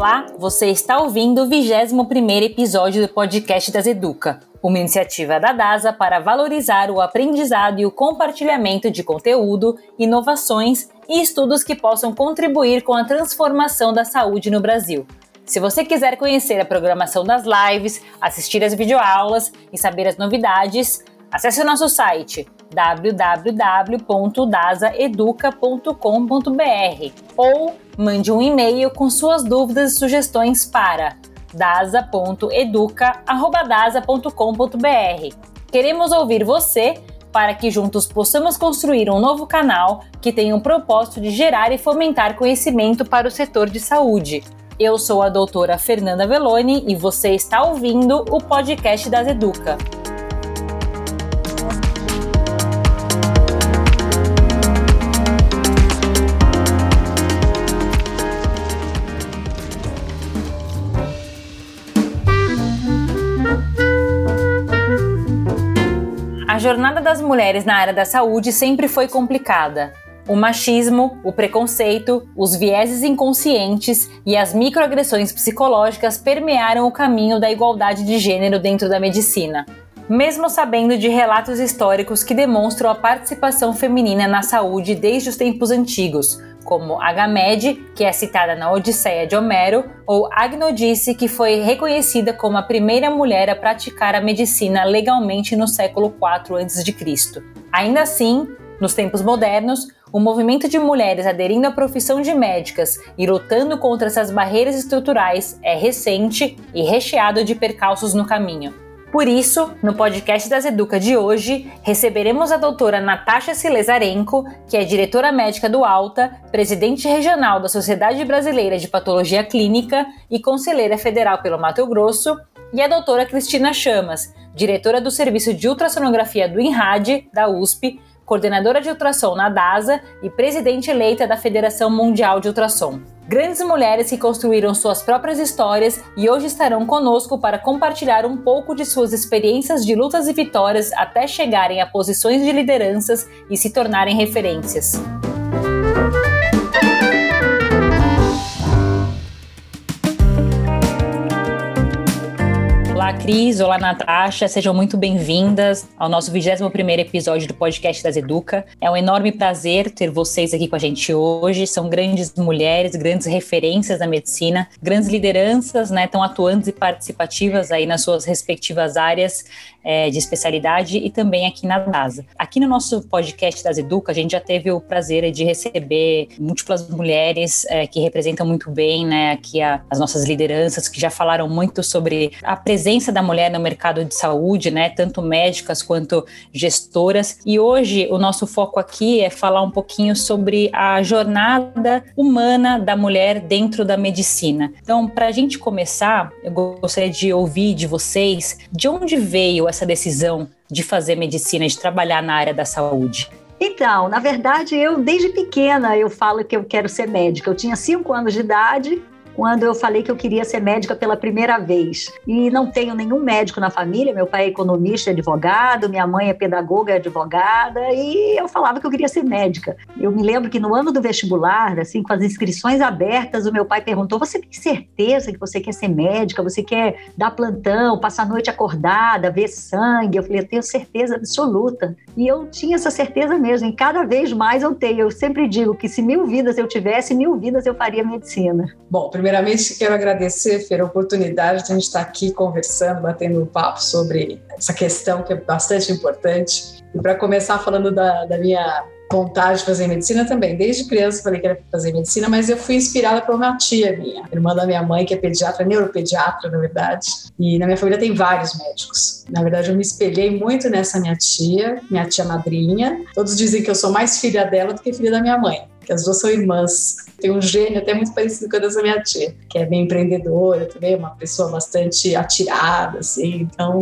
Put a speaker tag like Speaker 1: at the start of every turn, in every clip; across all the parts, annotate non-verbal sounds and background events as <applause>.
Speaker 1: Olá, você está ouvindo o 21º episódio do podcast das Educa, uma iniciativa da DASA para valorizar o aprendizado e o compartilhamento de conteúdo, inovações e estudos que possam contribuir com a transformação da saúde no Brasil. Se você quiser conhecer a programação das lives, assistir às videoaulas e saber as novidades, acesse o nosso site www.dasaeduca.com.br ou mande um e-mail com suas dúvidas e sugestões para dasa.educa@dasa.com.br. Queremos ouvir você para que juntos possamos construir um novo canal que tenha o propósito de gerar e fomentar conhecimento para o setor de saúde. Eu sou a doutora Fernanda Veloni e você está ouvindo o podcast das Educa. Jornada das mulheres na área da saúde sempre foi complicada. O machismo, o preconceito, os vieses inconscientes e as microagressões psicológicas permearam o caminho da igualdade de gênero dentro da medicina. Mesmo sabendo de relatos históricos que demonstram a participação feminina na saúde desde os tempos antigos, como Agamede, que é citada na Odisseia de Homero, ou Agnodice, que foi reconhecida como a primeira mulher a praticar a medicina legalmente no século IV a.C. Ainda assim, nos tempos modernos, o movimento de mulheres aderindo à profissão de médicas e lutando contra essas barreiras estruturais é recente e recheado de percalços no caminho. Por isso, no podcast das Educa de hoje, receberemos a doutora Natasha Silezarenko, que é diretora médica do Alta, presidente regional da Sociedade Brasileira de Patologia Clínica e conselheira federal pelo Mato Grosso, e a doutora Cristina Chamas, diretora do Serviço de Ultrassonografia do INRAD, da USP, coordenadora de ultrassom na DASA e presidente eleita da Federação Mundial de Ultrassom. Grandes mulheres que construíram suas próprias histórias e hoje estarão conosco para compartilhar um pouco de suas experiências de lutas e vitórias até chegarem a posições de lideranças e se tornarem referências. Cris. Olá, Natasha. Sejam muito bem-vindas ao nosso 21º episódio do podcast das Educa. É um enorme prazer ter vocês aqui com a gente hoje. São grandes mulheres, grandes referências da medicina, grandes lideranças, né, tão atuantes e participativas aí nas suas respectivas áreas é, de especialidade e também aqui na DASA. Aqui no nosso podcast das Educa, a gente já teve o prazer de receber múltiplas mulheres é, que representam muito bem, né, aqui a, as nossas lideranças, que já falaram muito sobre a presença da mulher no mercado de saúde, né, tanto médicas quanto gestoras. E hoje o nosso foco aqui é falar um pouquinho sobre a jornada humana da mulher dentro da medicina. Então, para a gente começar, eu gostaria de ouvir de vocês de onde veio essa decisão de fazer medicina, de trabalhar na área da saúde?
Speaker 2: Então, na verdade, eu desde pequena eu falo que eu quero ser médica. Eu tinha cinco anos de idade quando eu falei que eu queria ser médica pela primeira vez. E não tenho nenhum médico na família, meu pai é economista, advogado, minha mãe é pedagoga, advogada, e eu falava que eu queria ser médica. Eu me lembro que no ano do vestibular, assim, com as inscrições abertas, o meu pai perguntou: "Você tem certeza que você quer ser médica? Você quer dar plantão, passar a noite acordada, ver sangue?" Eu falei: "Eu tenho certeza absoluta". E eu tinha essa certeza mesmo, e cada vez mais eu tenho. Eu sempre digo que se mil vidas eu tivesse, mil vidas eu faria medicina.
Speaker 3: Bom, primeiramente quero agradecer, Fer, a oportunidade de a gente estar aqui conversando, batendo um papo sobre essa questão que é bastante importante. E para começar falando da, da minha vontade de fazer medicina também. Desde criança falei que era fazer medicina, mas eu fui inspirada por uma tia minha, irmã da minha mãe, que é pediatra, neuropediatra, na verdade. E na minha família tem vários médicos. Na verdade, eu me espelhei muito nessa minha tia, minha tia madrinha. Todos dizem que eu sou mais filha dela do que filha da minha mãe, que as duas são irmãs tem um gênio até muito parecido com a dessa minha tia, que é bem empreendedora também, uma pessoa bastante atirada, assim, então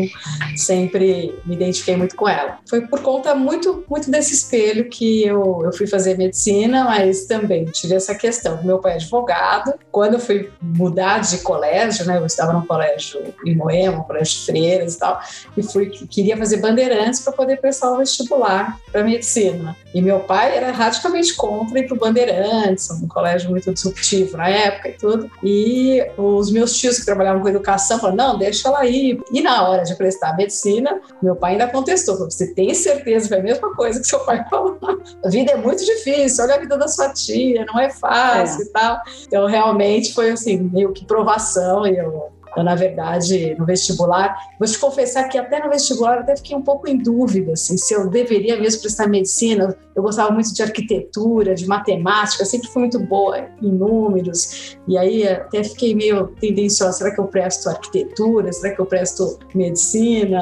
Speaker 3: sempre me identifiquei muito com ela. Foi por conta muito, muito desse espelho que eu, eu fui fazer medicina, mas também tive essa questão. Meu pai é advogado, quando eu fui mudar de colégio, né, eu estava num colégio em Moema, um colégio de freiras e tal, e fui, queria fazer bandeirantes para poder prestar o vestibular para medicina. E meu pai era radicalmente contra ir para Bandeirantes, um colégio muito disruptivo na época e tudo. E os meus tios que trabalhavam com educação falaram: não, deixa ela ir. E na hora de prestar medicina, meu pai ainda contestou: você tem certeza que foi a mesma coisa que seu pai falou? <laughs> A vida é muito difícil, olha a vida da sua tia, não é fácil é. e tal. Então, realmente foi assim, meio que provação e eu eu, na verdade, no vestibular, vou te confessar que até no vestibular eu até fiquei um pouco em dúvida assim, se eu deveria mesmo prestar medicina. Eu gostava muito de arquitetura, de matemática, sempre fui muito boa em números. E aí até fiquei meio tendenciosa: será que eu presto arquitetura? Será que eu presto medicina?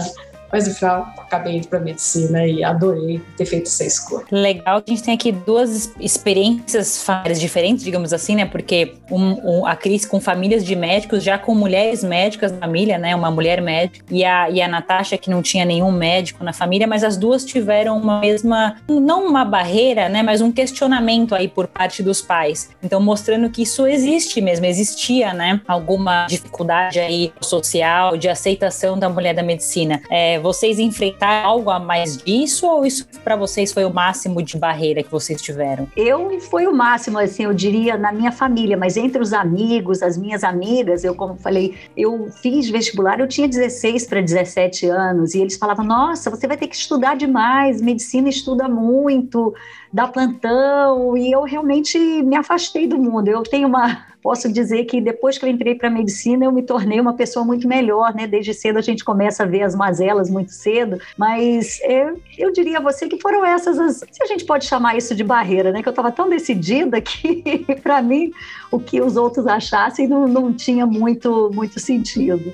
Speaker 3: Mas no final acabei indo para medicina e adorei ter feito essa escolha.
Speaker 1: Legal, a gente tem aqui duas experiências familiares diferentes, digamos assim, né? Porque um, um, a Cris com famílias de médicos, já com mulheres médicas na família, né? Uma mulher médica, e a, e a Natasha, que não tinha nenhum médico na família, mas as duas tiveram uma mesma, não uma barreira, né? Mas um questionamento aí por parte dos pais. Então, mostrando que isso existe mesmo, existia, né? Alguma dificuldade aí social, de aceitação da mulher da medicina. É, vocês enfrentaram algo a mais disso ou isso para vocês foi o máximo de barreira que vocês tiveram?
Speaker 2: Eu foi o máximo, assim, eu diria na minha família, mas entre os amigos, as minhas amigas, eu como falei, eu fiz vestibular, eu tinha 16 para 17 anos e eles falavam: "Nossa, você vai ter que estudar demais, medicina estuda muito, dá plantão", e eu realmente me afastei do mundo. Eu tenho uma posso dizer que depois que eu entrei para a medicina, eu me tornei uma pessoa muito melhor, né? Desde cedo a gente começa a ver as mazelas muito cedo, mas é, eu diria a você que foram essas as, se a gente pode chamar isso de barreira, né? Que eu estava tão decidida que <laughs> para mim o que os outros achassem não, não tinha muito muito sentido.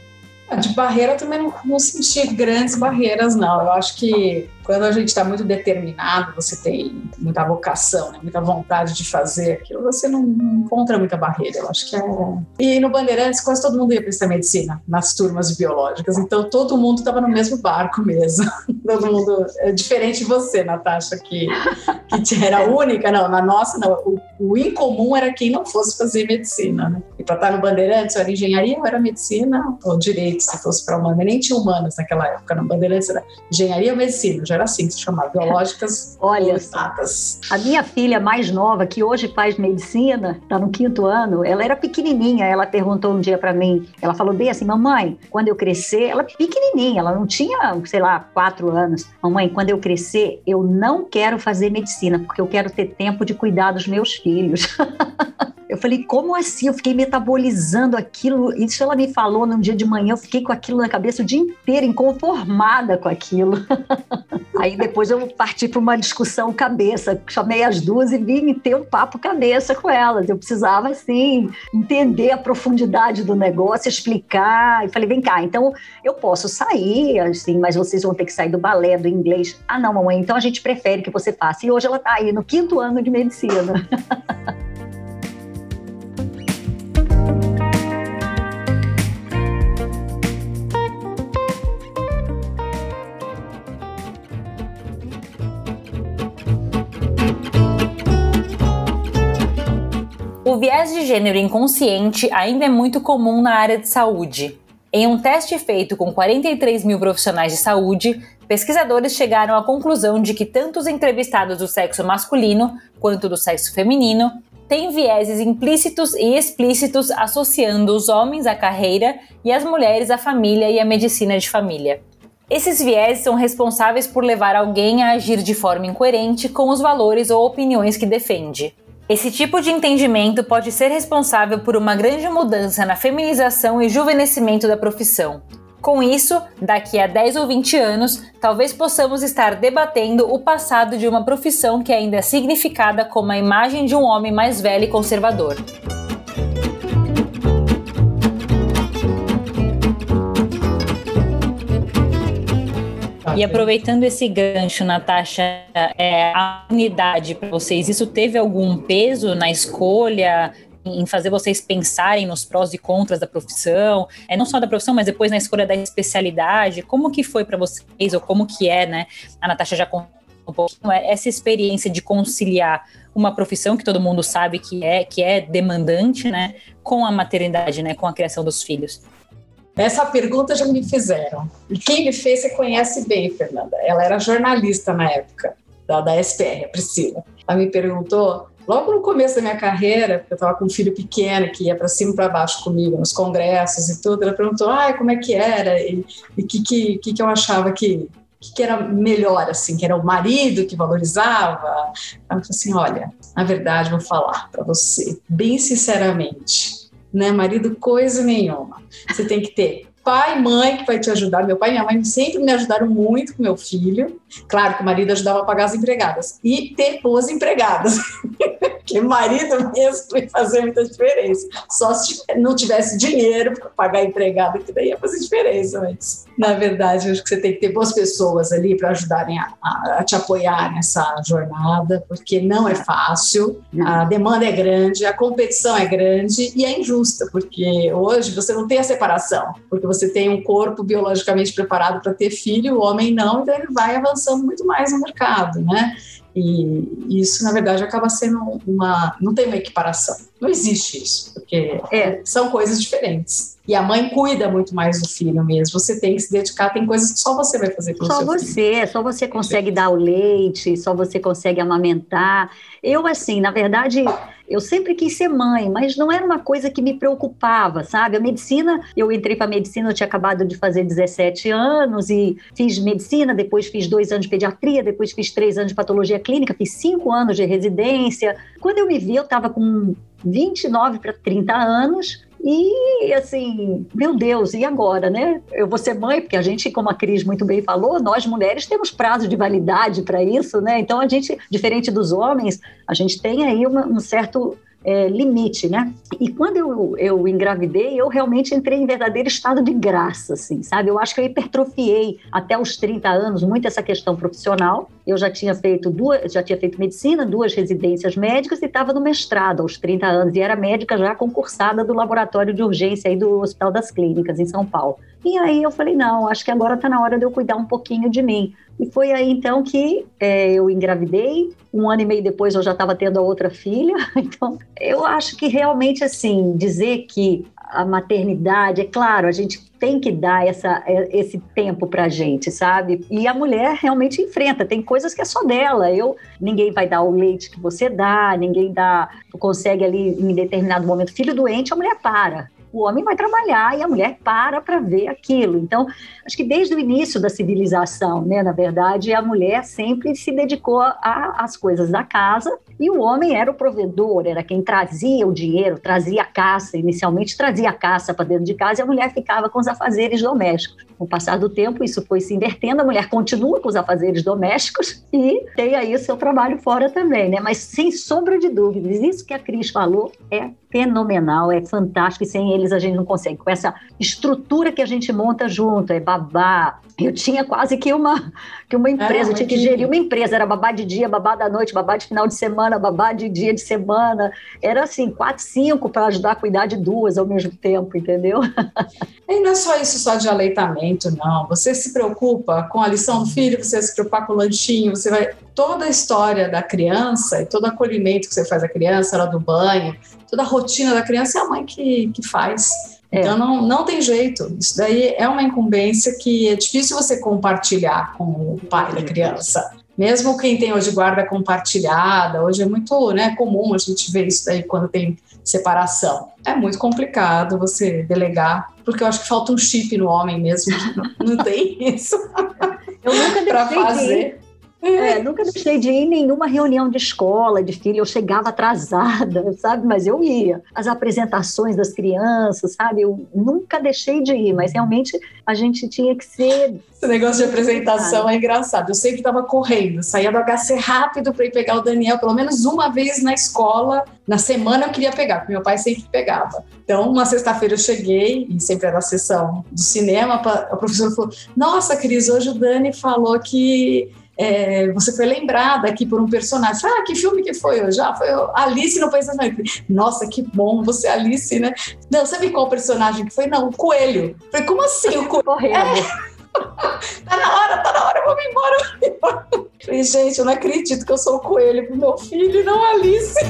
Speaker 3: De barreira também não, não senti grandes barreiras, não. Eu acho que quando a gente está muito determinado, você tem muita vocação, né, muita vontade de fazer aquilo, você não, encontra muita barreira. Eu acho que é. E no Bandeirantes, quase todo mundo ia prestar medicina nas turmas biológicas, então todo mundo estava no mesmo barco mesmo. <laughs> todo mundo. É diferente de você, Natasha, que, que era única. Não, na nossa, não. O, o incomum era quem não fosse fazer medicina. Né? E para estar no Bandeirantes, era engenharia, ou era medicina, ou direito, se fosse para humanas. Nem tinha humanas naquela época. No Bandeirantes era engenharia ou medicina já era assim que se chamava, biológicas <laughs>
Speaker 2: Olha, exatas. A minha filha mais nova, que hoje faz medicina, está no quinto ano, ela era pequenininha, ela perguntou um dia para mim, ela falou bem assim, mamãe, quando eu crescer, ela é pequenininha, ela não tinha, sei lá, quatro anos, mamãe, quando eu crescer, eu não quero fazer medicina, porque eu quero ter tempo de cuidar dos meus filhos. <laughs> Eu falei, como assim? Eu fiquei metabolizando aquilo. Isso ela me falou num dia de manhã, eu fiquei com aquilo na cabeça o dia inteiro, inconformada com aquilo. <laughs> Aí depois eu parti para uma discussão cabeça, chamei as duas e vim ter um papo cabeça com elas. Eu precisava, assim, entender a profundidade do negócio, explicar. E falei, vem cá, então eu posso sair, assim, mas vocês vão ter que sair do balé, do inglês. Ah, não, mamãe, então a gente prefere que você faça. E hoje ela está aí no quinto ano de medicina. <laughs>
Speaker 1: O viés de gênero inconsciente ainda é muito comum na área de saúde. Em um teste feito com 43 mil profissionais de saúde, pesquisadores chegaram à conclusão de que tanto os entrevistados do sexo masculino quanto do sexo feminino têm vieses implícitos e explícitos associando os homens à carreira e as mulheres à família e à medicina de família. Esses vieses são responsáveis por levar alguém a agir de forma incoerente com os valores ou opiniões que defende. Esse tipo de entendimento pode ser responsável por uma grande mudança na feminização e juvenescimento da profissão. Com isso, daqui a 10 ou 20 anos, talvez possamos estar debatendo o passado de uma profissão que ainda é significada como a imagem de um homem mais velho e conservador. E aproveitando esse gancho, Natasha, é, a unidade para vocês, isso teve algum peso na escolha? em fazer vocês pensarem nos prós e contras da profissão, é não só da profissão, mas depois na escolha da especialidade, como que foi para vocês ou como que é, né? A Natasha já contou um pouquinho é essa experiência de conciliar uma profissão que todo mundo sabe que é que é demandante, né, com a maternidade, né, com a criação dos filhos.
Speaker 3: Essa pergunta já me fizeram. E quem me fez, você conhece bem, Fernanda. Ela era jornalista na época, da, da SPR, a Priscila. Ela me perguntou logo no começo da minha carreira, porque eu estava com um filho pequeno que ia para cima e para baixo comigo nos congressos e tudo, ela perguntou, ah, como é que era e o que, que, que, eu achava que que, que era melhor, assim, que era o marido que valorizava. Ela falou assim: olha, na verdade, vou falar para você, bem sinceramente, né? Marido, coisa nenhuma. Você tem que ter pai, mãe que vai te ajudar. Meu pai e minha mãe sempre me ajudaram muito com meu filho. Claro que o marido ajudava a pagar as empregadas. E ter boas empregadas. <laughs> Porque marido mesmo vai fazer muita diferença. Só se não tivesse dinheiro para pagar a empregada, que daí ia fazer diferença. Mas, na verdade, acho que você tem que ter boas pessoas ali para ajudarem a, a, a, te apoiar nessa jornada, porque não é fácil, a demanda é grande, a competição é grande e é injusta, porque hoje você não tem a separação, porque você tem um corpo biologicamente preparado para ter filho, o homem não, então ele vai avançando muito mais no mercado, né? E isso, na verdade, acaba sendo uma. Não tem uma equiparação. Não existe isso, porque é, são coisas diferentes. E a mãe cuida muito mais do filho mesmo. Você tem que se dedicar, tem coisas que só você vai fazer pelo
Speaker 2: só você,
Speaker 3: filho.
Speaker 2: Só você consegue dar o leite, só você consegue amamentar. Eu, assim, na verdade, eu sempre quis ser mãe, mas não era uma coisa que me preocupava, sabe? A medicina, eu entrei para medicina, eu tinha acabado de fazer 17 anos e fiz medicina, depois fiz dois anos de pediatria, depois fiz três anos de patologia clínica, fiz cinco anos de residência. Quando eu me vi, eu estava com 29 para 30 anos e assim, meu Deus, e agora, né? Eu vou ser mãe, porque a gente, como a Cris muito bem falou, nós mulheres temos prazo de validade para isso, né? Então a gente, diferente dos homens, a gente tem aí uma, um certo é, limite, né? E quando eu, eu engravidei, eu realmente entrei em verdadeiro estado de graça, assim, sabe? Eu acho que eu hipertrofiei até os 30 anos muito essa questão profissional. Eu já tinha feito duas, já tinha feito medicina, duas residências médicas e estava no mestrado aos 30 anos e era médica já concursada do laboratório de urgência aí do Hospital das Clínicas em São Paulo. E aí eu falei, não, acho que agora está na hora de eu cuidar um pouquinho de mim. E foi aí então que é, eu engravidei. Um ano e meio depois eu já estava tendo a outra filha. <laughs> Então eu acho que realmente assim dizer que a maternidade, é claro, a gente tem que dar essa, é, esse tempo para gente, sabe? E a mulher realmente enfrenta, tem coisas que é só dela. Eu, ninguém vai dar o leite que você dá, ninguém dá, consegue ali em determinado momento. Filho doente, a mulher para o homem vai trabalhar e a mulher para para ver aquilo. Então, acho que desde o início da civilização, né, na verdade, a mulher sempre se dedicou às coisas da casa e o homem era o provedor, era quem trazia o dinheiro, trazia a caça, inicialmente trazia a caça para dentro de casa e a mulher ficava com os afazeres domésticos. Com o passar do tempo, isso foi se invertendo, a mulher continua com os afazeres domésticos e tem aí o seu trabalho fora também, né? Mas sem sombra de dúvidas, isso que a Cris falou é fenomenal, é fantástico, e sem eles a gente não consegue. Com essa estrutura que a gente monta junto, é babá. Eu tinha quase que uma, que uma empresa, é, eu tinha que gerir uma empresa, era babá de dia, babá da noite, babá de final de semana, babá de dia de semana. Era assim, quatro, cinco para ajudar a cuidar de duas ao mesmo tempo, entendeu? <laughs>
Speaker 3: E não é só isso só de aleitamento, não. Você se preocupa com a lição do filho, você se preocupa com o lanchinho, você vai. Toda a história da criança e todo o acolhimento que você faz da criança, ela do banho, toda a rotina da criança é a mãe que, que faz. É. Então não, não tem jeito. Isso daí é uma incumbência que é difícil você compartilhar com o pai da criança. Mesmo quem tem hoje guarda compartilhada, hoje é muito né, comum a gente ver isso daí quando tem separação. É muito complicado você delegar, porque eu acho que falta um chip no homem mesmo, não, <laughs> não tem isso.
Speaker 2: Eu nunca <laughs> para fazer. É, nunca deixei de ir em nenhuma reunião de escola, de filho. Eu chegava atrasada, <laughs> sabe? Mas eu ia. As apresentações das crianças, sabe? Eu nunca deixei de ir, mas realmente a gente tinha que ser.
Speaker 3: Esse negócio de apresentação é engraçado. Eu sempre estava correndo, saía do HC rápido para ir pegar o Daniel, pelo menos uma vez na escola. Na semana eu queria pegar, porque meu pai sempre pegava. Então, uma sexta-feira eu cheguei, e sempre era a sessão do cinema, a professora falou: Nossa, Cris, hoje o Dani falou que é, você foi lembrada aqui por um personagem. Ah, que filme que foi hoje? Ah, foi Alice no País das Maravilhas. Nossa, que bom você, Alice, né? Não, sabe qual personagem que foi? Não, o Coelho. Falei, como assim o Coelho?
Speaker 2: Correndo. É. <laughs>
Speaker 3: tá na hora, tá na hora, eu vou me embora. Falei, gente, eu não acredito que eu sou o Coelho pro meu filho não a Alice.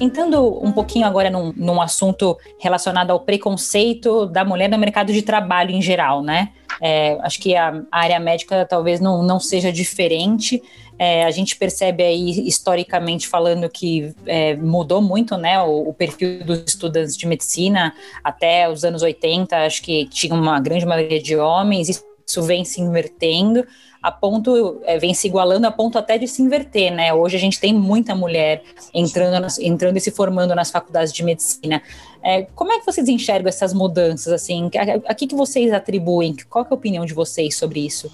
Speaker 1: Entrando um pouquinho agora num, num assunto relacionado ao preconceito da mulher no mercado de trabalho em geral, né? É, acho que a, área médica talvez não, não seja diferente. É, a gente percebe aí, historicamente falando, que é, mudou muito né, o, o, perfil dos estudantes de medicina até os anos 80, acho que tinha uma grande maioria de homens, isso vem se invertendo a ponto, é, vem se igualando a ponto até de se inverter, né? Hoje a gente tem muita mulher entrando, entrando e se formando nas faculdades de medicina. É, como é que vocês enxergam essas mudanças, assim? A, a, que, que vocês atribuem? Qual é a opinião de vocês sobre isso?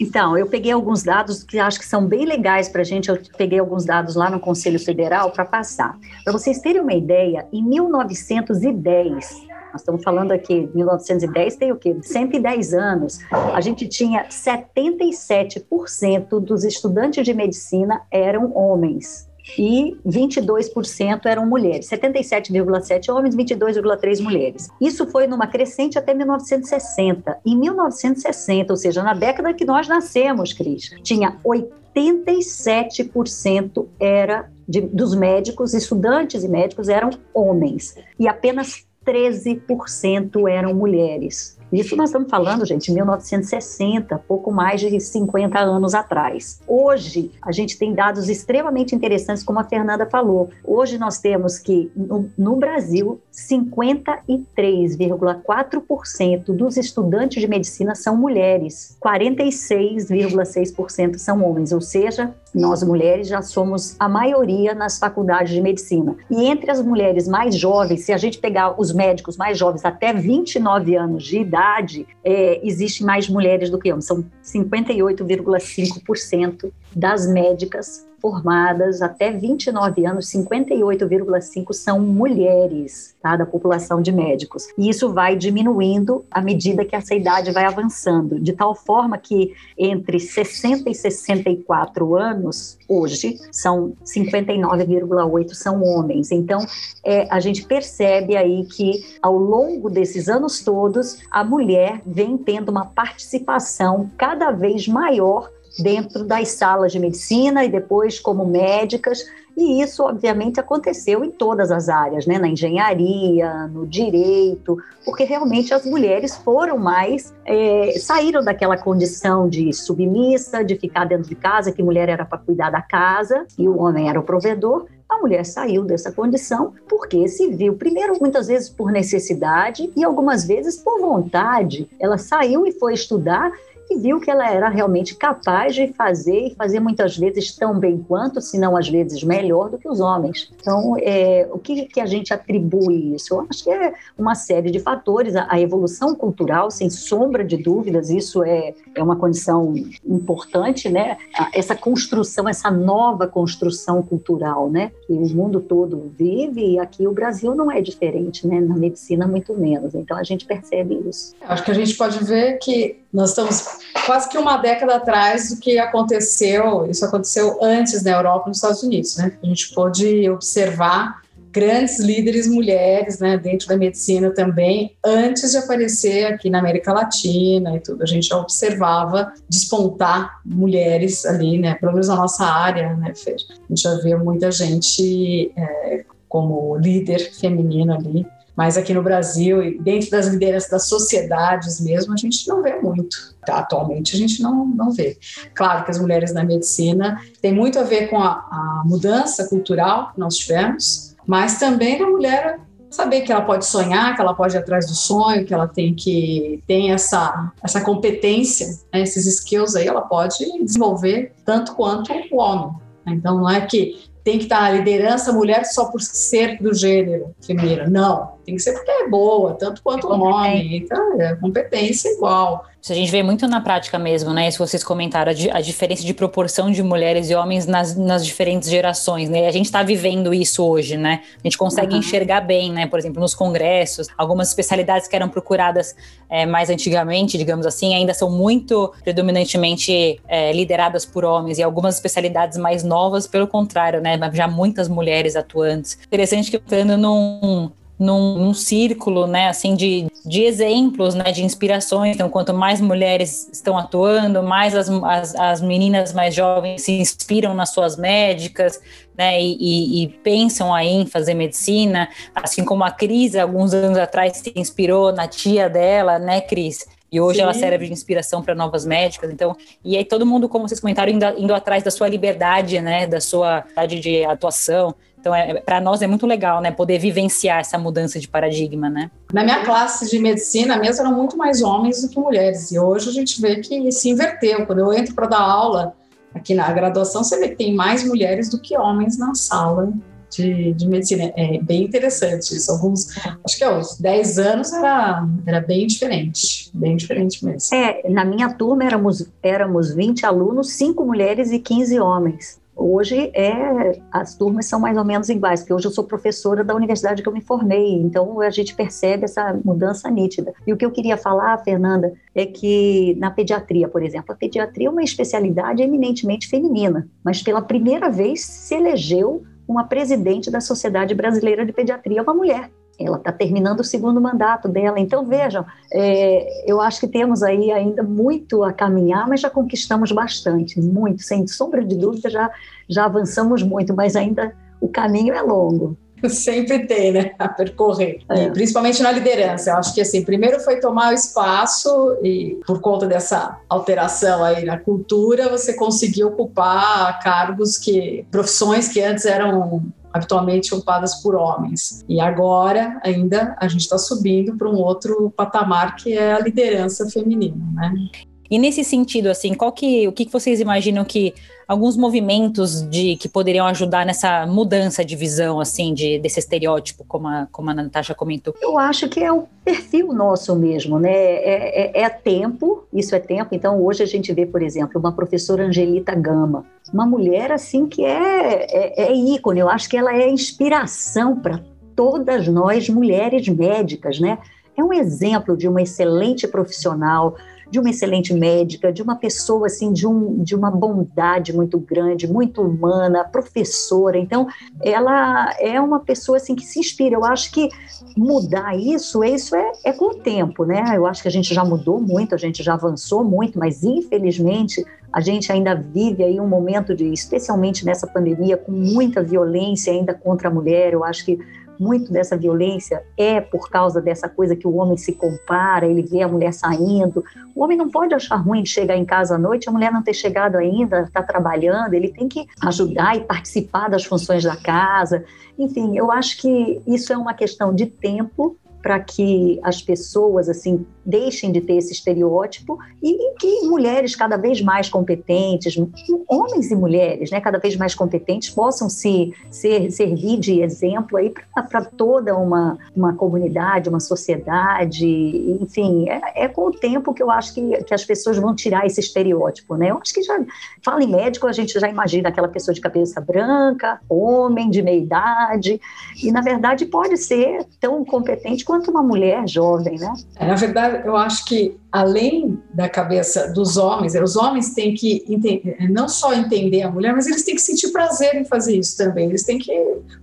Speaker 2: Então, eu peguei alguns dados que acho que são bem legais para a gente. Eu peguei alguns dados lá no Conselho Federal para passar. Para vocês terem uma ideia, em 1910, nós estamos falando aqui, 1910 tem o quê? 110 anos. A gente tinha 77% dos estudantes de medicina eram homens e 22% eram mulheres, 77,7 homens, 22,3 mulheres. Isso foi numa crescente até 1960. Em 1960, ou seja, na década que nós nascemos, Cris, tinha 87% era de, dos médicos, estudantes e médicos eram homens e apenas 13% eram mulheres. Isso nós estamos falando, gente, de 1960, pouco mais de 50 anos atrás. Hoje, a gente tem dados extremamente interessantes, como a Fernanda falou. Hoje nós temos que, no, no Brasil, 53,4% dos estudantes de medicina são mulheres, 46,6% são homens, ou seja, nós mulheres já somos a maioria nas faculdades de medicina. E entre as mulheres mais jovens, se a gente pegar os médicos mais jovens até 29 anos de idade, é, existe mais mulheres do que homens. São 58,5% das médicas formadas até 29 anos, 58,5 são mulheres tá, da população de médicos. E isso vai diminuindo à medida que essa idade vai avançando, de tal forma que entre 60 e 64 anos, hoje, são 59,8 são homens. Então, é, a gente percebe aí que ao longo desses anos todos, a mulher vem tendo uma participação cada vez maior dentro das salas de medicina e depois como médicas. E isso, obviamente, aconteceu em todas as áreas, né? na engenharia, no direito, porque realmente as mulheres foram mais, é, saíram daquela condição de submissa, de ficar dentro de casa, que mulher era para cuidar da casa e o homem era o provedor. A mulher saiu dessa condição porque se viu, primeiro, muitas vezes por necessidade e algumas vezes por vontade. Ela saiu e foi estudar e viu que ela era realmente capaz de fazer e fazer muitas vezes tão bem quanto, se não às vezes melhor do que os homens. Então, é, o que, que a gente atribui isso? Eu acho que é uma série de fatores. A, a evolução cultural, sem sombra de dúvidas, isso é, é uma condição importante, né? Essa construção, essa nova construção cultural, né? Que o mundo todo vive e aqui o Brasil não é diferente, né? Na medicina, muito menos. Então, a gente percebe isso.
Speaker 3: Acho que a gente pode ver que nós estamos quase que uma década atrás do que aconteceu, isso aconteceu antes na Europa e nos Estados Unidos, né? A gente pôde observar grandes líderes mulheres, né, dentro da medicina também, antes de aparecer aqui na América Latina e tudo. A gente já observava despontar mulheres ali, né, pelo menos na nossa área, né, Fer? A gente já vê muita gente é, como líder feminino ali mas aqui no Brasil, e dentro das lideranças das sociedades mesmo, a gente não vê muito. Atualmente a gente não, não vê. Claro que as mulheres na medicina tem muito a ver com a, a mudança cultural que nós tivemos, mas também a mulher saber que ela pode sonhar, que ela pode ir atrás do sonho, que ela tem que tem essa essa competência, né, esses skills aí, ela pode desenvolver tanto quanto o homem. Então não é que tem que estar na liderança mulher só por ser do gênero feminino. Não, tem que ser porque é boa, tanto quanto o homem. Então, é competência igual.
Speaker 1: Isso a gente vê muito na prática mesmo, né? Isso vocês comentaram, a, a diferença de proporção de mulheres e homens nas, nas diferentes gerações, né? A gente está vivendo isso hoje, né? A gente consegue uhum. enxergar bem, né? Por exemplo, nos congressos, algumas especialidades que eram procuradas é, mais antigamente, digamos assim, ainda são muito predominantemente é, lideradas por homens, e algumas especialidades mais novas, pelo contrário, né? Já muitas mulheres atuantes. Interessante que entrando num num, num, círculo, né, assim, de, de exemplos, né, de inspirações. Então, quanto mais mulheres estão atuando, mais as, as, as meninas mais jovens se inspiram nas suas médicas, né, e, e, e, pensam aí em fazer medicina, assim como a Cris, alguns anos atrás, se inspirou na tia dela, né, Cris? E hoje Sim. ela serve de inspiração para novas médicas. Então, e aí todo mundo, como vocês comentaram, indo, indo atrás da sua liberdade, né, da sua liberdade de atuação. Então, é, para nós é muito legal, né, poder vivenciar essa mudança de paradigma, né?
Speaker 3: Na minha classe de medicina mesmo eram muito mais homens do que mulheres. E hoje a gente vê que se inverteu. Quando eu entro para dar aula aqui na graduação, você vê que tem mais mulheres do que homens na sala de, de medicina. É bem interessante isso. Alguns, acho que aos 10 anos era, era bem diferente, bem diferente mesmo.
Speaker 2: É, na minha turma éramos, éramos 20 alunos, 5 mulheres e 15 homens. Hoje é, as turmas são mais ou menos iguais, porque hoje eu sou professora da universidade que eu me formei, então a gente percebe essa mudança nítida. E o que eu queria falar, Fernanda, é que na pediatria, por exemplo, a pediatria é uma especialidade eminentemente feminina, mas pela primeira vez se elegeu uma presidente da Sociedade Brasileira de Pediatria, uma mulher. Ela está terminando o segundo mandato dela. Então, vejam, é, eu acho que temos aí ainda muito a caminhar, mas já conquistamos bastante, muito, sem sombra de dúvida, já, já avançamos muito, mas ainda o caminho é longo. <laughs>
Speaker 3: Sempre tem, né, a percorrer. É. Principalmente na liderança. Eu acho que, assim, primeiro foi tomar o espaço e, por conta dessa alteração aí na cultura, você conseguiu ocupar cargos que, profissões que antes eram habitualmente ocupadas por homens. E agora, ainda, a gente está subindo para um outro patamar que é a liderança feminina, né?
Speaker 1: E nesse sentido, assim, qual que, o que vocês imaginam que alguns movimentos de que poderiam ajudar nessa mudança de visão, assim, de, desse estereótipo, como a, como a Natasha comentou?
Speaker 2: Eu acho que é o perfil nosso mesmo, né? É, é, é tempo, isso é tempo. Então, hoje a gente vê, por exemplo, uma professora Angelita Gama, uma mulher, assim, que é, é, é ícone. Eu acho que ela é inspiração para todas nós, mulheres médicas, né? É um exemplo de uma excelente profissional, de uma excelente médica, de uma pessoa assim de, um, de uma bondade muito grande, muito humana, professora. Então, ela é uma pessoa assim que se inspira. Eu acho que mudar isso, isso é, é com o tempo, né? Eu acho que a gente já mudou muito, a gente já avançou muito, mas infelizmente a gente ainda vive aí um momento de, especialmente nessa pandemia, com muita violência ainda contra a mulher. Eu acho que muito dessa violência é por causa dessa coisa que o homem se compara, ele vê a mulher saindo. O homem não pode achar ruim chegar em casa à noite, a mulher não ter chegado ainda, está trabalhando, ele tem que ajudar e participar das funções da casa. Enfim, eu acho que isso é uma questão de tempo para que as pessoas assim deixem de ter esse estereótipo e que mulheres cada vez mais competentes, homens e mulheres, né, cada vez mais competentes, possam se ser, servir de exemplo aí para toda uma, uma comunidade, uma sociedade, enfim, é, é, com o tempo que eu acho que, que as pessoas vão tirar esse estereótipo, né? Eu acho que já fala em médico, a gente já imagina aquela pessoa de cabeça branca, homem de meia idade, e na verdade pode ser tão competente quanto uma mulher jovem, né?
Speaker 3: É, na verdade, eu acho que além da cabeça dos homens, os homens têm que entender, não só entender a mulher, mas eles têm que sentir prazer em fazer isso também. Eles têm que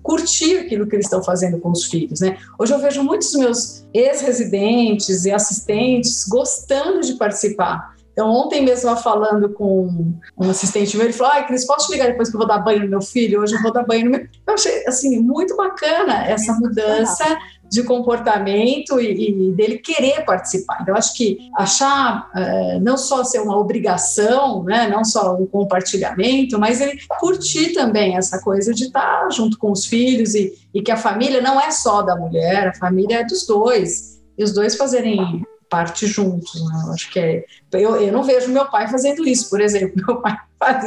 Speaker 3: curtir aquilo que eles estão fazendo com os filhos, né? Hoje eu vejo muitos meus ex-residentes e assistentes gostando de participar. Então, ontem mesmo eu falando com um assistente meu, ele falou: Ah, Cris, posso te ligar depois que eu vou dar banho no meu filho? Hoje eu vou dar banho no meu. Eu achei, assim, muito bacana essa mudança de comportamento e, e, dele querer participar. Então, acho que achar é, não só ser uma obrigação, né, não só um compartilhamento, mas ele curtir também essa coisa de estar junto com os filhos e, e que a família não é só da mulher, a família é dos dois, e os dois fazerem parte juntos. Né? Eu acho que é. Eu, eu não vejo meu pai fazendo isso, por exemplo. <laughs> Meu pai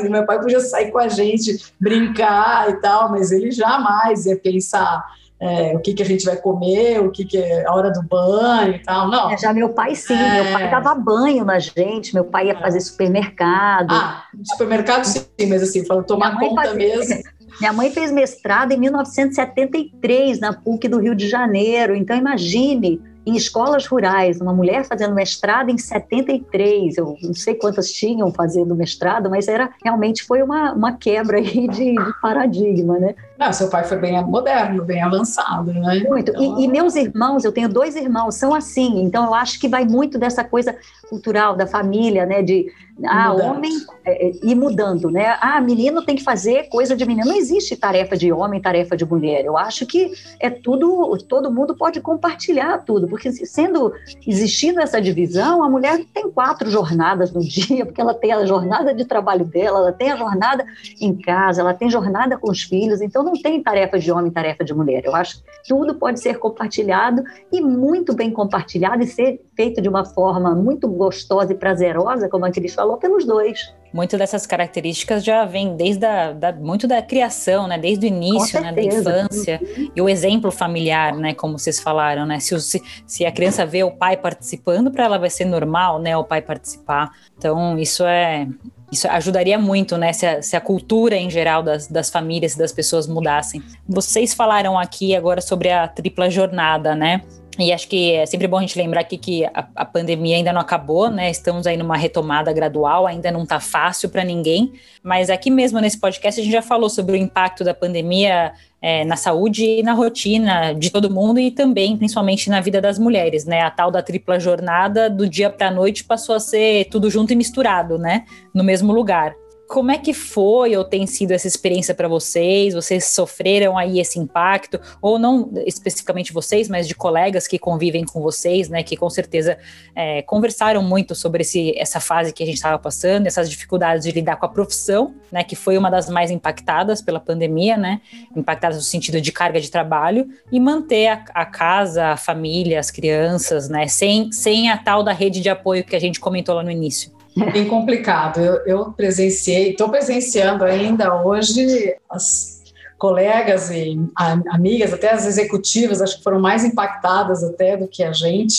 Speaker 3: meu pai podia sair com a gente, brincar e tal, mas ele jamais ia pensar é, o que, que a gente vai comer, o que, que é a hora do banho e tal, não.
Speaker 2: É, já meu pai sim, é... meu pai dava banho na gente, meu pai ia fazer supermercado.
Speaker 3: Ah, supermercado sim, mas assim, falando tomar conta fazia... mesmo. <laughs>
Speaker 2: Minha mãe fez mestrado em 1973 na PUC do Rio de Janeiro, então imagine, em escolas rurais, uma mulher fazendo mestrado em 73, eu não sei quantas tinham fazendo mestrado, mas era realmente foi uma, uma quebra aí de, de paradigma, né?
Speaker 3: Não, seu pai foi bem moderno, bem avançado, né?
Speaker 2: Muito. Então... E, e, meus irmãos, eu tenho dois irmãos, são assim. Então eu acho que vai muito dessa coisa cultural da família, né? De ah, homem é, é, ir mudando, né? Ah, menino tem que fazer coisa de menino. Não existe tarefa de homem, tarefa de mulher. Eu acho que é tudo, todo mundo pode compartilhar tudo, porque sendo existindo essa divisão, a mulher tem quatro jornadas no <laughs> dia, porque ela tem a jornada de trabalho dela, ela tem a jornada em casa, ela tem jornada com os filhos. Então não tem tarefa de homem, tarefa de mulher. Eu acho que tudo pode ser compartilhado e muito bem compartilhado e ser feito de uma forma muito gostosa e prazerosa, como a Cris falou, pelos dois.
Speaker 1: Muito dessas características já vem desde a, da, muito da criação, né? Desde o início, né? Da infância. E o exemplo familiar, né? Como vocês falaram, né? Se, se, se a criança vê o pai participando, para ela vai ser normal, né? O pai participar. Então, isso é, isso ajudaria muito, né, se a, se a cultura em geral das, das famílias e das pessoas mudassem. Vocês falaram aqui agora sobre a tripla jornada, né? E acho que é sempre bom a gente lembrar aqui que a, a pandemia ainda não acabou, né? Estamos aí numa retomada gradual, ainda não tá fácil para ninguém. Mas aqui mesmo nesse podcast a gente já falou sobre o impacto da pandemia é, na saúde e na rotina de todo mundo e também, principalmente, na vida das mulheres, né? A tal da tripla jornada do dia para a noite passou a ser tudo junto e misturado, né? No mesmo lugar. Como é que foi ou tem sido essa experiência para vocês? Vocês sofreram aí esse impacto? Ou não especificamente vocês, mas de colegas que convivem com vocês, né? Que com certeza é, conversaram muito sobre esse, essa fase que a gente estava passando, essas dificuldades de lidar com a profissão, né? Que foi uma das mais impactadas pela pandemia, né? Impactadas no sentido de carga de trabalho e manter a, a casa, a família, as crianças, né? Sem, sem a tal da rede de apoio que a gente comentou lá no início.
Speaker 3: Bem complicado. Eu, eu presenciei, estou presenciando ainda hoje as colegas e amigas, até as executivas, acho que foram mais impactadas até do que a gente,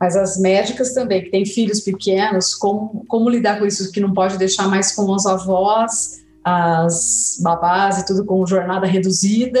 Speaker 3: mas as médicas também, que têm filhos pequenos, como, como lidar com isso, que não pode deixar mais com os avós, as babás e tudo com jornada reduzida,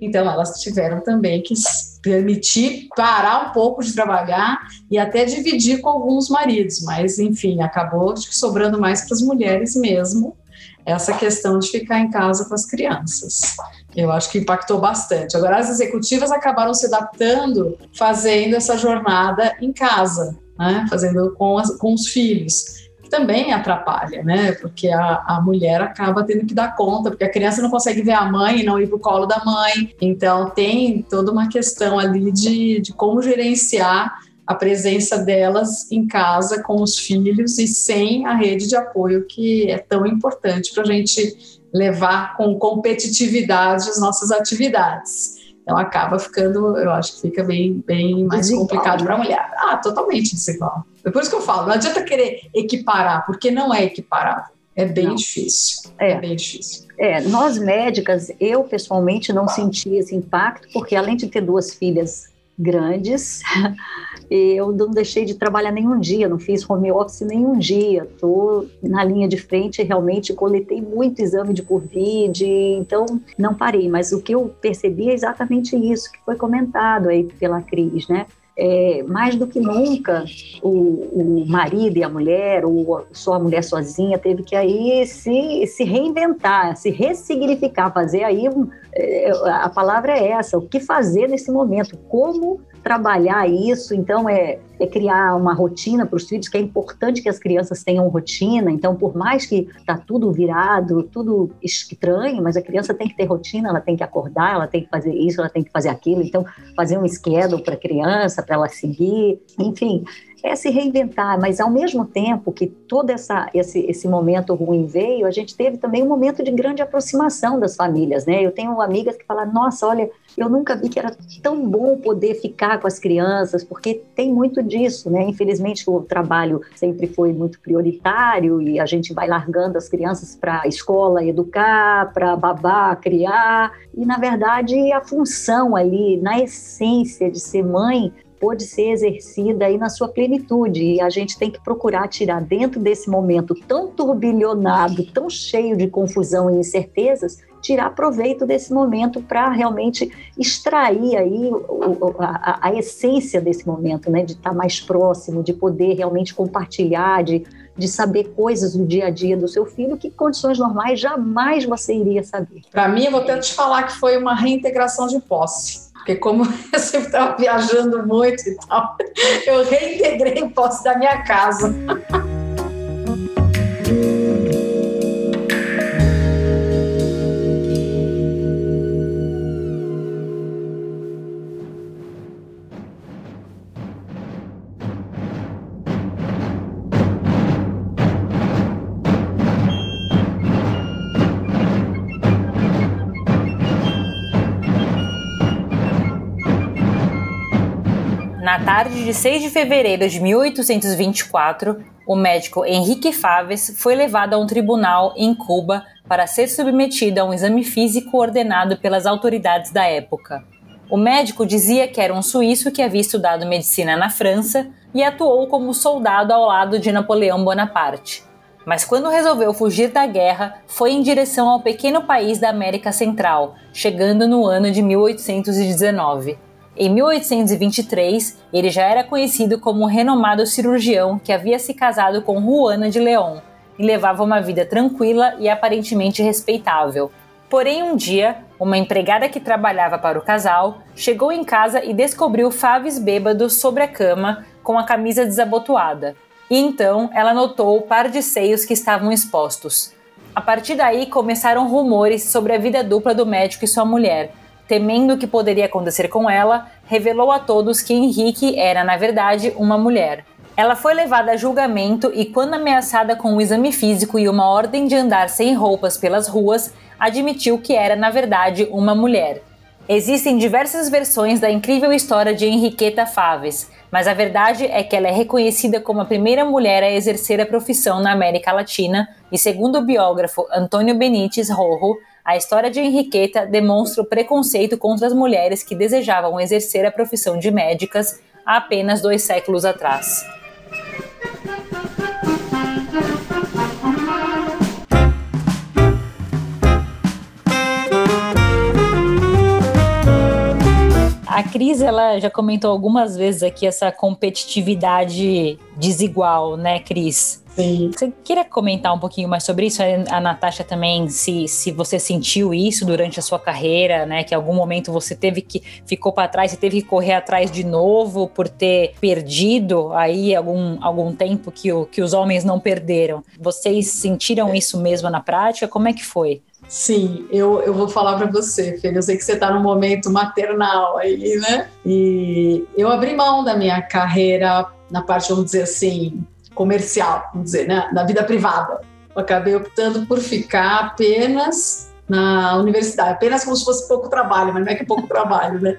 Speaker 3: então elas tiveram também que permitir parar um pouco de trabalhar e até dividir com alguns maridos, mas enfim, acabou sobrando mais para as mulheres mesmo essa questão de ficar em casa com as crianças. Eu acho que impactou bastante. Agora, as executivas acabaram se adaptando, fazendo essa jornada em casa, né? fazendo com, as, com os filhos também atrapalha, né? Porque a, a mulher acaba tendo que dar conta, porque a criança não consegue ver a mãe e não ir para o colo da mãe. Então, tem toda uma questão ali de, de como gerenciar a presença delas em casa com os filhos e sem a rede de apoio que é tão importante para a gente levar com competitividade as nossas atividades. Então acaba ficando, eu acho que fica bem, bem mais desigual. complicado para a mulher. Ah, totalmente desigual. É por isso que eu falo, não adianta querer equiparar, porque não é equiparável. É bem não. difícil. É. é. bem difícil.
Speaker 2: É, nós médicas, eu pessoalmente não senti esse impacto, porque além de ter duas filhas grandes, eu não deixei de trabalhar nenhum dia, não fiz home office nenhum dia, estou na linha de frente, realmente coletei muito exame de Covid, então não parei, mas o que eu percebi é exatamente isso que foi comentado aí pela Cris, né? É, mais do que nunca o, o, marido e a mulher, ou só a mulher sozinha, teve que aí se, se reinventar, se ressignificar, fazer aí, é, a palavra é essa, o que fazer nesse momento, como trabalhar isso, então é, é criar uma rotina para os filhos, que é importante que as crianças tenham rotina, então por mais que tá tudo virado, tudo estranho, mas a criança tem que ter rotina, ela tem que acordar, ela tem que fazer isso, ela tem que fazer aquilo, então fazer um schedule para a criança, para ela seguir, enfim, é se reinventar, mas ao mesmo tempo que todo essa, esse, esse momento ruim veio, a gente teve também um momento de grande aproximação das famílias, né? Eu tenho amigas que falam, nossa, olha, eu nunca vi que era tão bom poder ficar com as crianças, porque tem muito disso, né? Infelizmente o trabalho sempre foi muito prioritário e a gente vai largando as crianças para a escola educar, para babar, criar, e na verdade a função ali, na essência de ser mãe, pôde ser exercida aí na sua plenitude. E a gente tem que procurar tirar dentro desse momento tão turbilhonado, tão cheio de confusão e incertezas, tirar proveito desse momento para realmente extrair aí a, a, essência desse momento, né? De estar tá mais próximo, de poder realmente compartilhar, de, de saber coisas do dia a dia do seu filho que condições normais jamais você iria saber.
Speaker 3: Para mim, eu vou até te falar que foi uma reintegração de posse. Porque como <laughs> eu sempre estava viajando muito e tal, eu reintegrei posse da minha casa.
Speaker 1: Na tarde de 6 de fevereiro de 1824, o médico Henrique Faves foi levado a um tribunal em Cuba para ser submetido a um exame físico ordenado pelas autoridades da época. O médico dizia que era um suíço que havia estudado medicina na França e atuou como soldado ao lado de Napoleão Bonaparte. Mas quando resolveu fugir da guerra, foi em direção ao pequeno país da América Central, chegando no ano de 1819. Em 1823, ele já era conhecido como um renomado cirurgião que havia se casado com Juana de León e levava uma vida tranquila e aparentemente respeitável. Porém, um dia, uma empregada que trabalhava para o casal chegou em casa e descobriu Faves bêbado sobre a cama com a camisa desabotoada. E então ela notou o par de seios que estavam expostos. A partir daí começaram rumores sobre a vida dupla do médico e sua mulher, temendo o que poderia acontecer com ela, revelou a todos que Henrique era, na verdade, uma mulher. Ela foi levada a julgamento e, quando ameaçada com um exame físico e uma ordem de andar sem roupas pelas ruas, admitiu que era, na verdade, uma mulher. Existem diversas versões da incrível história de Henriqueta Faves, mas a verdade é que ela é reconhecida como a primeira mulher a exercer a profissão na América Latina e, segundo o biógrafo Antônio Benites Rojo, a história de Henriqueta demonstra o preconceito contra as mulheres que desejavam exercer a profissão de médicas há apenas dois séculos atrás. A Cris, ela já comentou algumas vezes aqui essa competitividade desigual, né, Cris?
Speaker 3: Sim.
Speaker 1: Você queria comentar um pouquinho mais sobre isso? A Natasha também, se, se você sentiu isso durante a sua carreira, né? Que em algum momento você teve que ficou para trás e teve que correr atrás de novo por ter perdido aí algum, algum tempo que, o, que os homens não perderam. Vocês sentiram isso mesmo na prática? Como é que foi?
Speaker 3: Sim, eu, eu vou falar para você, filho. Eu sei que você está no momento maternal aí, né? E eu abri mão da minha carreira na parte, vamos dizer assim, comercial, vamos dizer, né, da vida privada. Eu acabei optando por ficar apenas na universidade, apenas como se fosse pouco trabalho, mas não é que é pouco trabalho, né?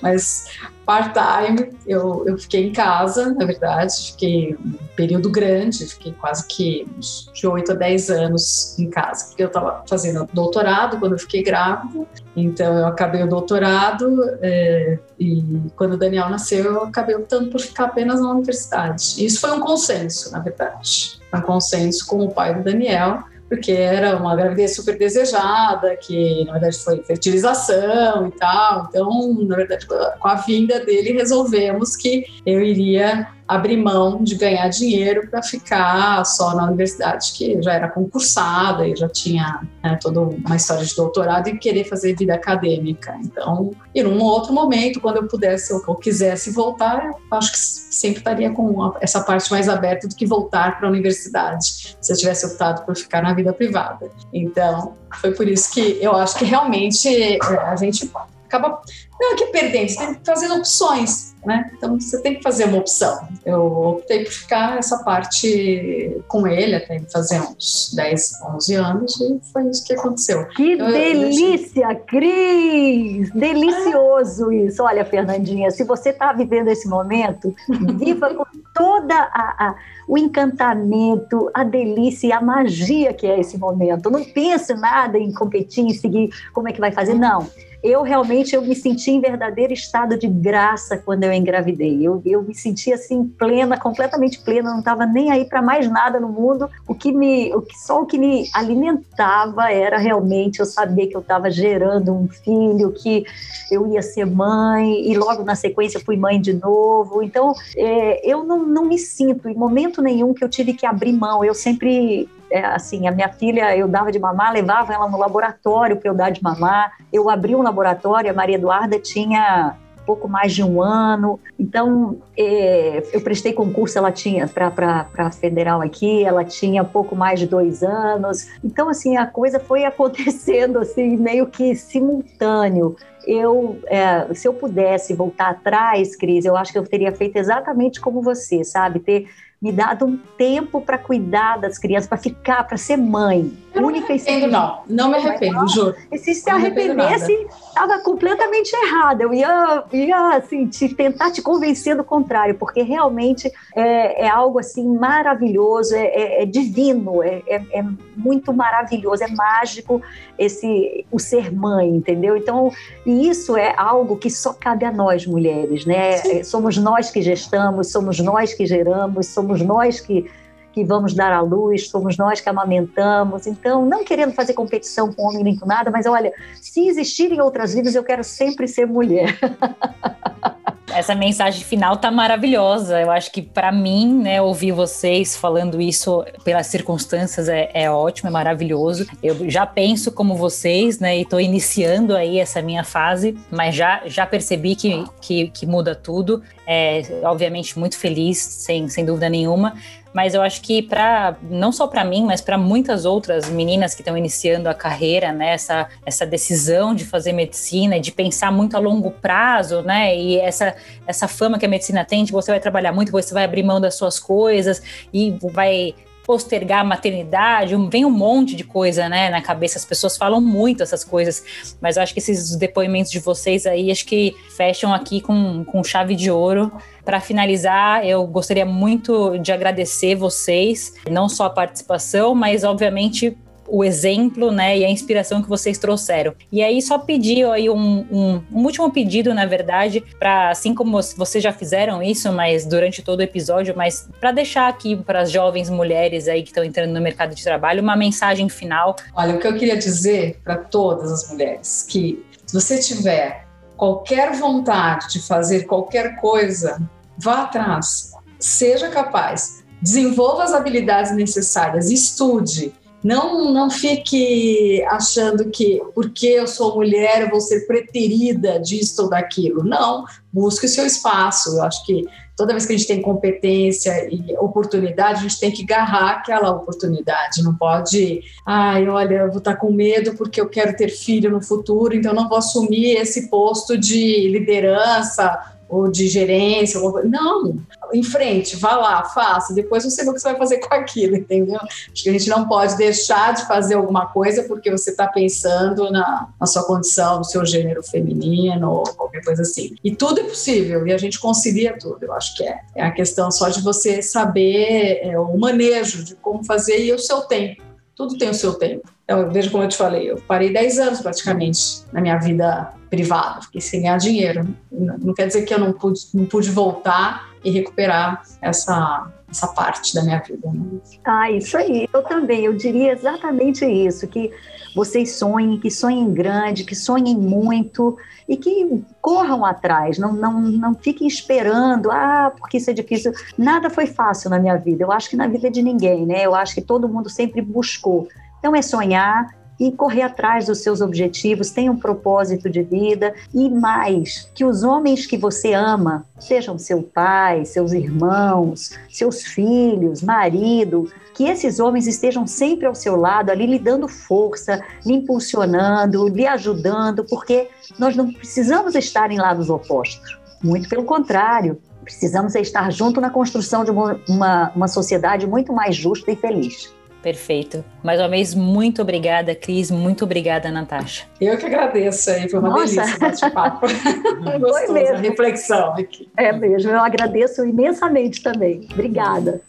Speaker 3: Mas part-time, eu, eu fiquei em casa, na verdade, fiquei um período grande, fiquei quase que de 8 a 10 anos em casa, porque eu estava fazendo doutorado quando eu fiquei grávida, então eu acabei o doutorado é, e quando o Daniel nasceu eu acabei optando por ficar apenas na universidade. Isso foi um consenso, na verdade, um consenso com o pai do Daniel, porque era uma gravidez super desejada, que na verdade foi fertilização e tal. Então, na verdade, com a vinda dele, resolvemos que eu iria abrir mão de ganhar dinheiro para ficar só na universidade, que já era concursada e já tinha né, toda uma história de doutorado e querer fazer vida acadêmica. Então, e num outro momento, quando eu pudesse ou quisesse voltar, acho que sempre estaria com essa parte mais aberta do que voltar para a universidade, se eu tivesse optado por ficar na vida privada. Então, foi por isso que eu acho que realmente é, a gente acaba não é que perdendo, você tem que fazer opções, né? Então você tem que fazer uma opção. Eu optei por ficar essa parte com ele até fazer uns 10, 11 anos e foi isso que aconteceu.
Speaker 2: Que eu, delícia, eu... Cris! Delicioso isso. Olha, Fernandinha, se você está vivendo esse momento, viva com toda a, a, o encantamento, a delícia e a magia que é esse momento. Não pense nada em competir, em seguir como é que vai fazer, não eu realmente eu me senti em verdadeiro estado de graça quando eu engravidei. Eu, eu me senti assim plena, completamente plena, não estava nem aí para mais nada no mundo. O que me, o que só o que me alimentava era realmente eu saber que eu estava gerando um filho, que eu ia ser mãe e logo na sequência fui mãe de novo. Então é, eu não, não me sinto em momento nenhum que eu tive que abrir mão. Eu sempre é, assim, a minha filha, eu dava de mamar, levava ela no laboratório para eu dar de mamar. Eu abri um laboratório, a Maria Eduarda tinha pouco mais de um ano. Então, é, eu prestei concurso, ela tinha para a federal aqui, ela tinha pouco mais de dois anos. Então, assim, a coisa foi <laughs> acontecendo assim meio que simultâneo. Eu, é, se eu pudesse voltar atrás, Cris, eu acho que eu teria feito exatamente como você, sabe? Ter me dado um tempo para cuidar das crianças, para ficar, para ser mãe.
Speaker 3: Eu única não me não. Não me arrependo, juro.
Speaker 2: E se se arrependesse, estava completamente errada. Eu ia, ia assim, te, tentar te convencer do contrário, porque realmente é, é algo assim maravilhoso, é, é, é divino, é, é, é, muito maravilhoso, é mágico esse o ser mãe, entendeu? Então, e isso é algo que só cabe a nós mulheres, né? Sim. Somos nós que gestamos, somos nós que geramos, somos nós que que vamos dar à luz, somos nós que amamentamos. Então, não querendo fazer competição com homem nem com nada, mas olha, se existirem outras vidas, eu quero sempre ser mulher. <laughs>
Speaker 1: Essa mensagem final tá maravilhosa. Eu acho que para mim, né, ouvir vocês falando isso pelas circunstâncias é, é, ótimo, é maravilhoso. Eu já penso como vocês, né, e tô iniciando aí essa minha fase, mas já, já percebi que, que, que muda tudo. É, obviamente muito feliz, sem, sem dúvida nenhuma mas eu acho que para não só para mim, mas para muitas outras meninas que estão iniciando a carreira, né, essa, essa decisão de fazer medicina, de pensar muito a longo prazo, né, e essa essa fama que a medicina tem, de você vai trabalhar muito, você vai abrir mão das suas coisas e vai postergar a maternidade, vem um monte de coisa, né, na cabeça. As pessoas falam muito essas coisas, mas acho que esses depoimentos de vocês aí, acho que fecham aqui com, com chave de ouro. Para finalizar, eu gostaria muito de agradecer vocês, não só a participação, mas obviamente o exemplo, né, e a inspiração que vocês trouxeram. E aí só pedir aí um, um, um último pedido, na verdade, para assim como vocês já fizeram isso, mas durante todo o episódio, mas para deixar aqui para as jovens mulheres aí que estão entrando no mercado de trabalho uma mensagem final.
Speaker 3: Olha, o que eu queria dizer para todas as mulheres que se você tiver qualquer vontade de fazer qualquer coisa, vá atrás, seja capaz, desenvolva as habilidades necessárias, estude não, não fique achando que porque eu sou mulher eu vou ser preterida disso ou daquilo. Não, busque o seu espaço. Eu acho que toda vez que a gente tem competência e oportunidade, a gente tem que agarrar aquela oportunidade. Não pode, ai, olha, eu vou estar com medo porque eu quero ter filho no futuro, então não vou assumir esse posto de liderança ou de gerência, não, em frente, vá lá, faça, depois você vê o que você vai fazer com aquilo, entendeu? Acho que a gente não pode deixar de fazer alguma coisa porque você está pensando na, na, sua condição, no seu gênero feminino ou qualquer coisa assim. E tudo é possível e a gente concilia tudo, eu acho que é. É a questão só de você saber é, o manejo de como fazer e o seu tempo. Tudo tem o seu tempo. Então, veja como eu te falei, eu parei 10 anos praticamente na minha vida privada, fiquei sem ganhar dinheiro. Não quer dizer que eu não pude, não pude voltar e recuperar essa, essa parte da minha vida. Né?
Speaker 2: Ah, isso aí. Eu também, eu diria exatamente isso, que vocês sonhem, que sonhem grande, que sonhem muito e que corram atrás, não, não, não fiquem esperando, ah, porque isso é difícil. Nada foi fácil na minha vida, eu acho que na vida de ninguém, né? Eu acho que todo mundo sempre buscou. Então é sonhar, e correr atrás dos seus objetivos, tenha um propósito de vida e mais, que os homens que você ama, sejam seu pai, seus irmãos, seus filhos, marido, que esses homens estejam sempre ao seu lado, ali lhe dando força, lhe impulsionando, lhe ajudando, porque nós não precisamos estar em lados opostos. Muito pelo contrário, precisamos estar junto na construção de uma, uma, uma sociedade muito mais justa e feliz.
Speaker 1: Perfeito. Mais uma vez, muito obrigada, Cris. Muito obrigada, Natasha.
Speaker 3: Eu que agradeço aí, foi uma Nossa. delícia bate-papo. <laughs> Gostoso, mesmo. reflexão aqui.
Speaker 2: É mesmo, eu agradeço imensamente também. Obrigada.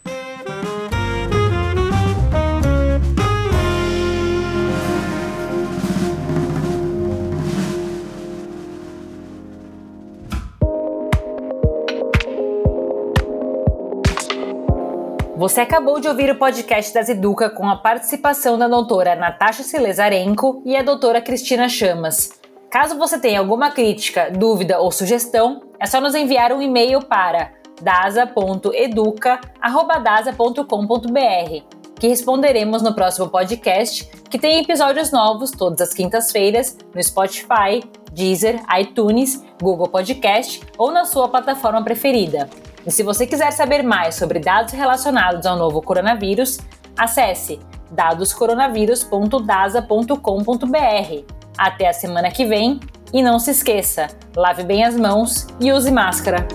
Speaker 1: Você acabou de ouvir o podcast das Educa com a participação da doutora Natasha Celesarenko e a doutora Cristina Chamas. Caso você tenha alguma crítica, dúvida ou sugestão, é só nos enviar um e-mail para dasa.educa.dasa.com.br, que responderemos no próximo podcast, que tem episódios novos todas as quintas-feiras no Spotify, Deezer, iTunes, Google Podcast ou na sua plataforma preferida. E se você quiser saber mais sobre dados relacionados ao novo coronavírus, acesse dadoscoronavírus.dasa.com.br. Até a semana que vem e não se esqueça, lave bem as mãos e use máscara.